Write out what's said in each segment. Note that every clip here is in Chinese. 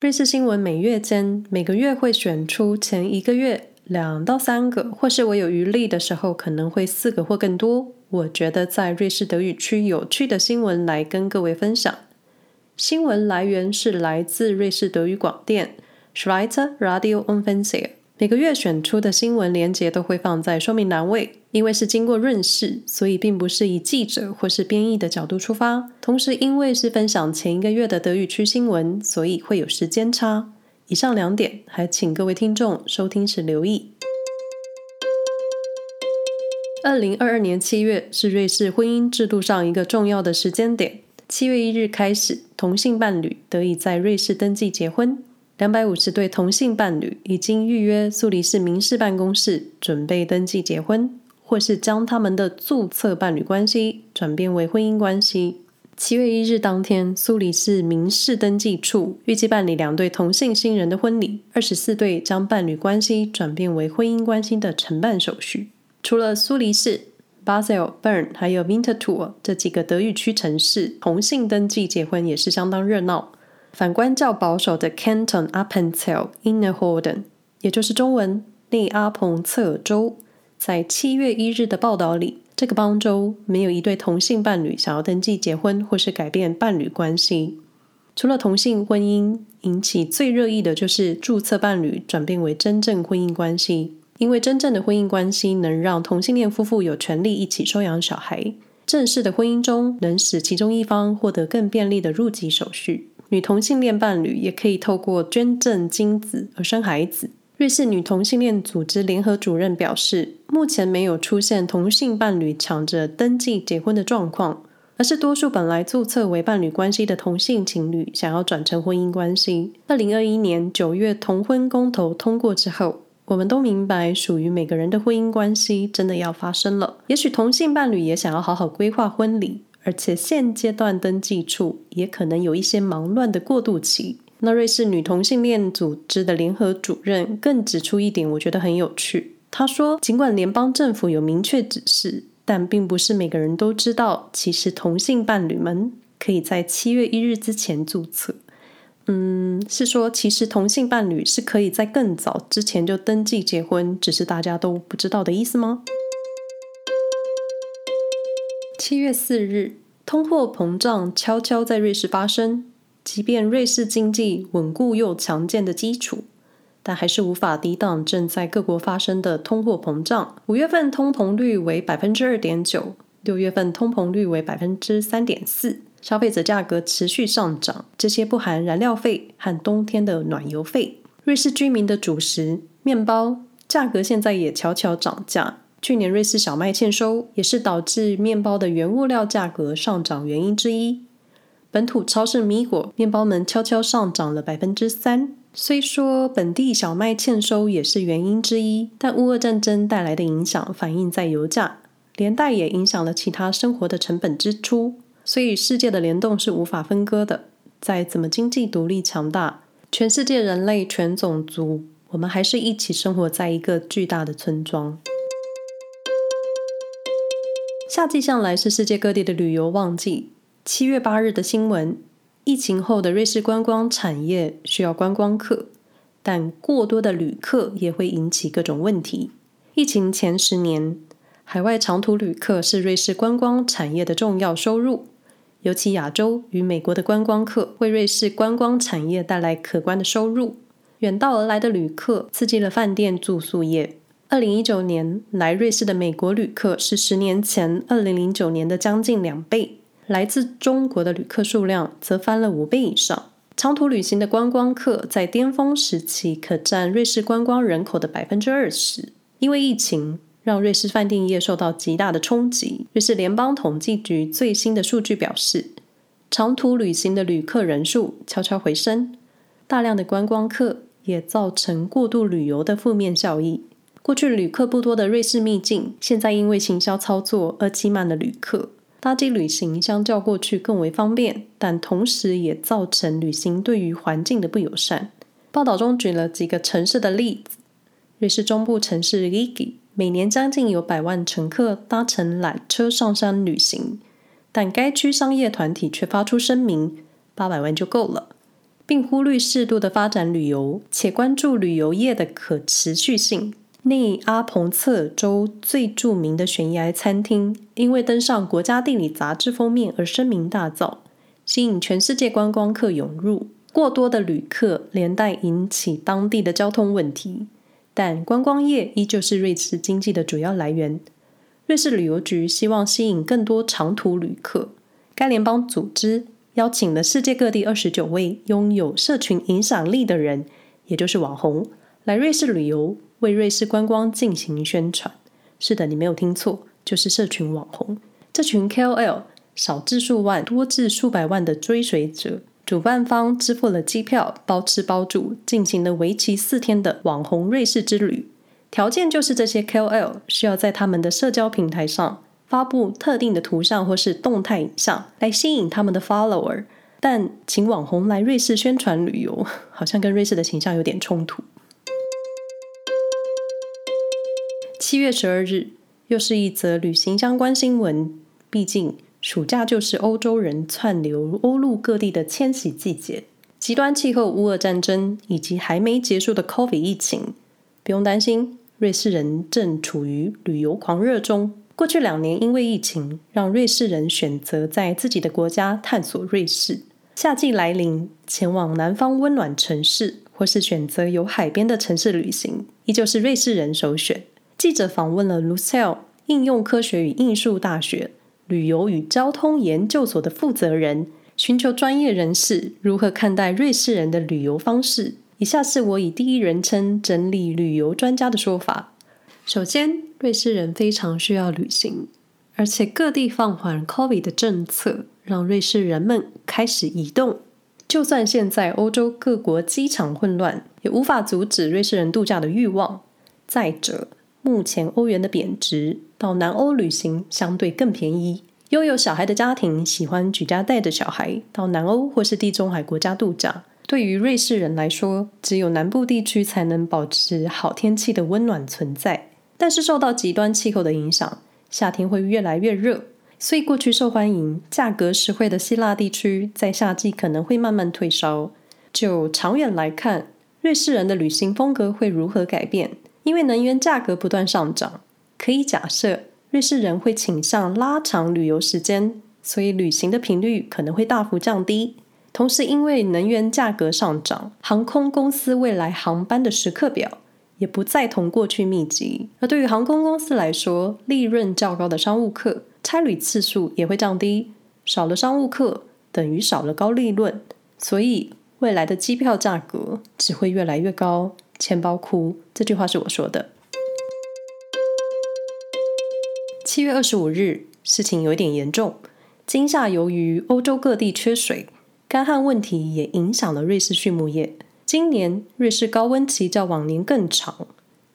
瑞士新闻每月间每个月会选出前一个月两到三个，或是我有余力的时候，可能会四个或更多。我觉得在瑞士德语区有趣的新闻来跟各位分享。新闻来源是来自瑞士德语广电 Schweizer Radio und Fernsehen。每个月选出的新闻连结都会放在说明栏位。因为是经过润饰，所以并不是以记者或是编译的角度出发。同时，因为是分享前一个月的德语区新闻，所以会有时间差。以上两点，还请各位听众收听时留意。二零二二年七月是瑞士婚姻制度上一个重要的时间点。七月一日开始，同性伴侣得以在瑞士登记结婚。两百五十对同性伴侣已经预约苏黎世民事办公室，准备登记结婚。或是将他们的注册伴侣关系转变为婚姻关系。七月一日当天，苏黎世民事登记处预计办理两对同性新人的婚礼，二十四对将伴侣关系转变为婚姻关系的承办手续。除了苏黎世、Basel、Bern 还有 Winterthur 这几个德语区城市，同性登记结婚也是相当热闹。反观较保守的 Canton Appenzell Innerhoden，也就是中文内阿彭策州。在七月一日的报道里，这个邦州没有一对同性伴侣想要登记结婚或是改变伴侣关系。除了同性婚姻引起最热议的，就是注册伴侣转变为真正婚姻关系。因为真正的婚姻关系能让同性恋夫妇有权利一起收养小孩，正式的婚姻中能使其中一方获得更便利的入籍手续。女同性恋伴侣也可以透过捐赠精子而生孩子。瑞士女同性恋组织联合主任表示，目前没有出现同性伴侣抢着登记结婚的状况，而是多数本来注册为伴侣关系的同性情侣想要转成婚姻关系。二零二一年九月同婚公投通过之后，我们都明白属于每个人的婚姻关系真的要发生了。也许同性伴侣也想要好好规划婚礼，而且现阶段登记处也可能有一些忙乱的过渡期。那瑞士女同性恋组织的联合主任更指出一点，我觉得很有趣。他说，尽管联邦政府有明确指示，但并不是每个人都知道，其实同性伴侣们可以在七月一日之前注册。嗯，是说其实同性伴侣是可以在更早之前就登记结婚，只是大家都不知道的意思吗？七月四日，通货膨胀悄悄在瑞士发生。即便瑞士经济稳固又强健的基础，但还是无法抵挡正在各国发生的通货膨胀。五月份通膨率为百分之二点九，六月份通膨率为百分之三点四，消费者价格持续上涨，这些不含燃料费和冬天的暖油费。瑞士居民的主食面包价格现在也悄悄涨价。去年瑞士小麦欠收，也是导致面包的原物料价格上涨原因之一。本土超市米果面包们悄悄上涨了百分之三。虽说本地小麦欠收也是原因之一，但乌俄战争带来的影响反映在油价，连带也影响了其他生活的成本支出。所以世界的联动是无法分割的。再怎么经济独立强大，全世界人类全种族，我们还是一起生活在一个巨大的村庄。夏季向来是世界各地的旅游旺季。七月八日的新闻：疫情后的瑞士观光产业需要观光客，但过多的旅客也会引起各种问题。疫情前十年，海外长途旅客是瑞士观光产业的重要收入，尤其亚洲与美国的观光客为瑞士观光产业带来可观的收入。远道而来的旅客刺激了饭店住宿业。二零一九年来瑞士的美国旅客是十年前二零零九年的将近两倍。来自中国的旅客数量则翻了五倍以上。长途旅行的观光客在巅峰时期可占瑞士观光人口的百分之二十。因为疫情，让瑞士饭店业受到极大的冲击。瑞士联邦统计局最新的数据表示，长途旅行的旅客人数悄悄回升，大量的观光客也造成过度旅游的负面效益。过去旅客不多的瑞士秘境，现在因为行销操作而挤满了旅客。搭机旅行相较过去更为方便，但同时也造成旅行对于环境的不友善。报道中举了几个城市的例子：瑞士中部城市 Rigi，每年将近有百万乘客搭乘缆车上山旅行，但该区商业团体却发出声明，八百万就够了。并忽略适度的发展旅游，且关注旅游业的可持续性。内阿彭策州最著名的悬崖餐厅，因为登上国家地理杂志封面而声名大噪，吸引全世界观光客涌入。过多的旅客连带引起当地的交通问题，但观光业依旧是瑞士经济的主要来源。瑞士旅游局希望吸引更多长途旅客，该联邦组织邀请了世界各地二十九位拥有社群影响力的人，也就是网红，来瑞士旅游。为瑞士观光进行宣传。是的，你没有听错，就是社群网红。这群 KOL 少至数万，多至数百万的追随者，主办方支付了机票，包吃包住，进行了为期四天的网红瑞士之旅。条件就是这些 KOL 需要在他们的社交平台上发布特定的图像或是动态影像，来吸引他们的 follower。但请网红来瑞士宣传旅游，好像跟瑞士的形象有点冲突。七月十二日，又是一则旅行相关新闻。毕竟，暑假就是欧洲人窜流欧陆各地的迁徙季节。极端气候、乌俄战争以及还没结束的 COVID 疫情，不用担心，瑞士人正处于旅游狂热中。过去两年，因为疫情，让瑞士人选择在自己的国家探索瑞士。夏季来临，前往南方温暖城市，或是选择有海边的城市旅行，依旧是瑞士人首选。记者访问了 LUSAIL 应用科学与艺术大学旅游与交通研究所的负责人，寻求专业人士如何看待瑞士人的旅游方式。以下是我以第一人称整理旅游专家的说法。首先，瑞士人非常需要旅行，而且各地放缓 COVID 的政策，让瑞士人们开始移动。就算现在欧洲各国机场混乱，也无法阻止瑞士人度假的欲望。再者，目前欧元的贬值，到南欧旅行相对更便宜。拥有小孩的家庭喜欢举家带着小孩到南欧或是地中海国家度假。对于瑞士人来说，只有南部地区才能保持好天气的温暖存在。但是受到极端气候的影响，夏天会越来越热，所以过去受欢迎、价格实惠的希腊地区，在夏季可能会慢慢退烧。就长远来看，瑞士人的旅行风格会如何改变？因为能源价格不断上涨，可以假设瑞士人会倾向拉长旅游时间，所以旅行的频率可能会大幅降低。同时，因为能源价格上涨，航空公司未来航班的时刻表也不再同过去密集。而对于航空公司来说，利润较高的商务客差旅次数也会降低，少了商务客等于少了高利润，所以未来的机票价格只会越来越高。钱包哭，这句话是我说的。七月二十五日，事情有点严重。今夏由于欧洲各地缺水，干旱问题也影响了瑞士畜牧业。今年瑞士高温期较往年更长，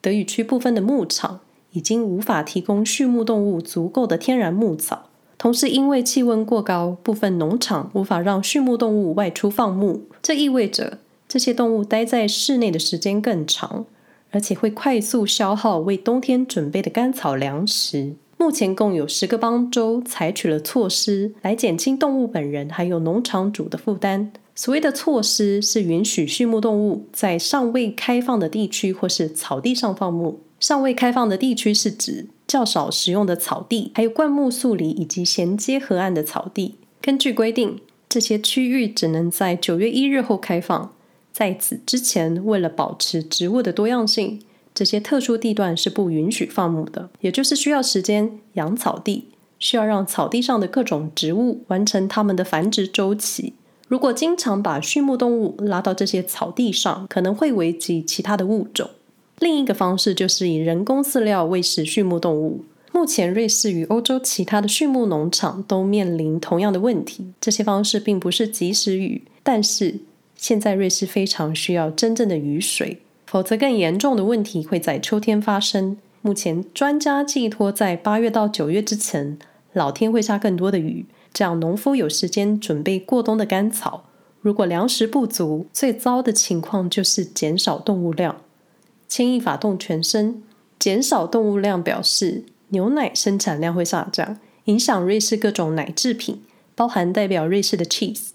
德语区部分的牧场已经无法提供畜牧动物足够的天然牧草，同时因为气温过高，部分农场无法让畜牧动物外出放牧，这意味着。这些动物待在室内的时间更长，而且会快速消耗为冬天准备的干草粮食。目前共有十个邦州采取了措施来减轻动物本人还有农场主的负担。所谓的措施是允许畜牧动物在尚未开放的地区或是草地上放牧。尚未开放的地区是指较少使用的草地，还有灌木树林以及衔接河岸的草地。根据规定，这些区域只能在九月一日后开放。在此之前，为了保持植物的多样性，这些特殊地段是不允许放牧的，也就是需要时间养草地，需要让草地上的各种植物完成它们的繁殖周期。如果经常把畜牧动物拉到这些草地上，可能会危及其他的物种。另一个方式就是以人工饲料喂食畜牧动物。目前，瑞士与欧洲其他的畜牧农场都面临同样的问题。这些方式并不是及时雨，但是。现在瑞士非常需要真正的雨水，否则更严重的问题会在秋天发生。目前专家寄托在八月到九月之前，老天会下更多的雨，这样农夫有时间准备过冬的干草。如果粮食不足，最糟的情况就是减少动物量。牵一发动全身，减少动物量表示牛奶生产量会下降，影响瑞士各种奶制品，包含代表瑞士的 cheese。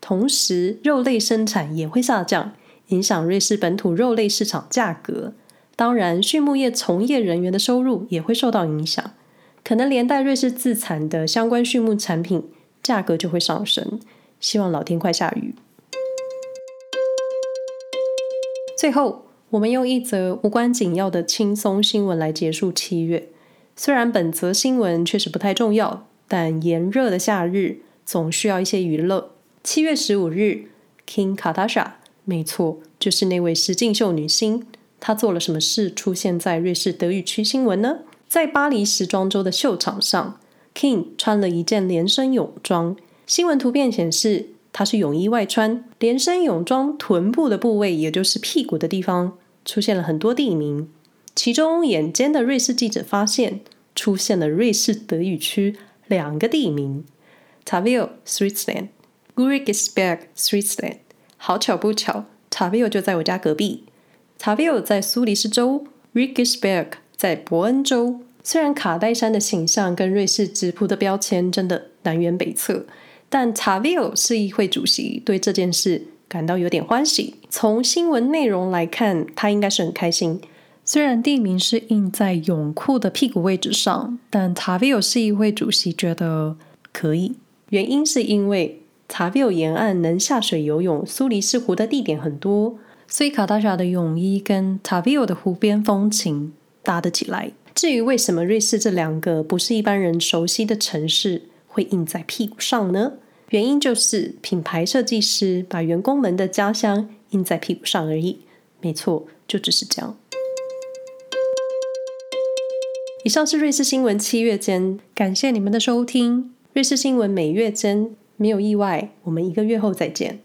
同时肉类生产也会下降，影响瑞士本土肉类市场价格。当然，畜牧业从业人员的收入也会受到影响，可能连带瑞士自产的相关畜牧产品价格就会上升。希望老天快下雨。最后，我们用一则无关紧要的轻松新闻来结束七月。虽然本则新闻确实不太重要，但炎热的夏日总需要一些娱乐。七月十五日，King Katasha，没错，就是那位实境秀女星。她做了什么事出现在瑞士德语区新闻呢？在巴黎时装周的秀场上，King 穿了一件连身泳装。新闻图片显示，她是泳衣外穿，连身泳装臀部的部位，也就是屁股的地方，出现了很多地名。其中，眼尖的瑞士记者发现，出现了瑞士德语区两个地名：Taville Switzerland、Gurgisberg Switzerland。好巧不巧，Tavio 就在我家隔壁。Tavio 在苏黎世州，Gurgisberg 在伯恩州。虽然卡戴珊的形象跟瑞士直扑的标签真的南辕北辙。但 Tavio 市议会主席对这件事感到有点欢喜。从新闻内容来看，他应该是很开心。虽然地名是印在泳裤的屁股位置上，但 Tavio 市议会主席觉得可以。原因是因为 Taville 沿岸能下水游泳苏黎世湖的地点很多，所以卡达莎的泳衣跟 Taville 的湖边风情搭得起来。至于为什么瑞士这两个不是一般人熟悉的城市，会印在屁股上呢？原因就是品牌设计师把员工们的家乡印在屁股上而已。没错，就只是这样。以上是瑞士新闻七月间，感谢你们的收听。瑞士新闻每月间，没有意外，我们一个月后再见。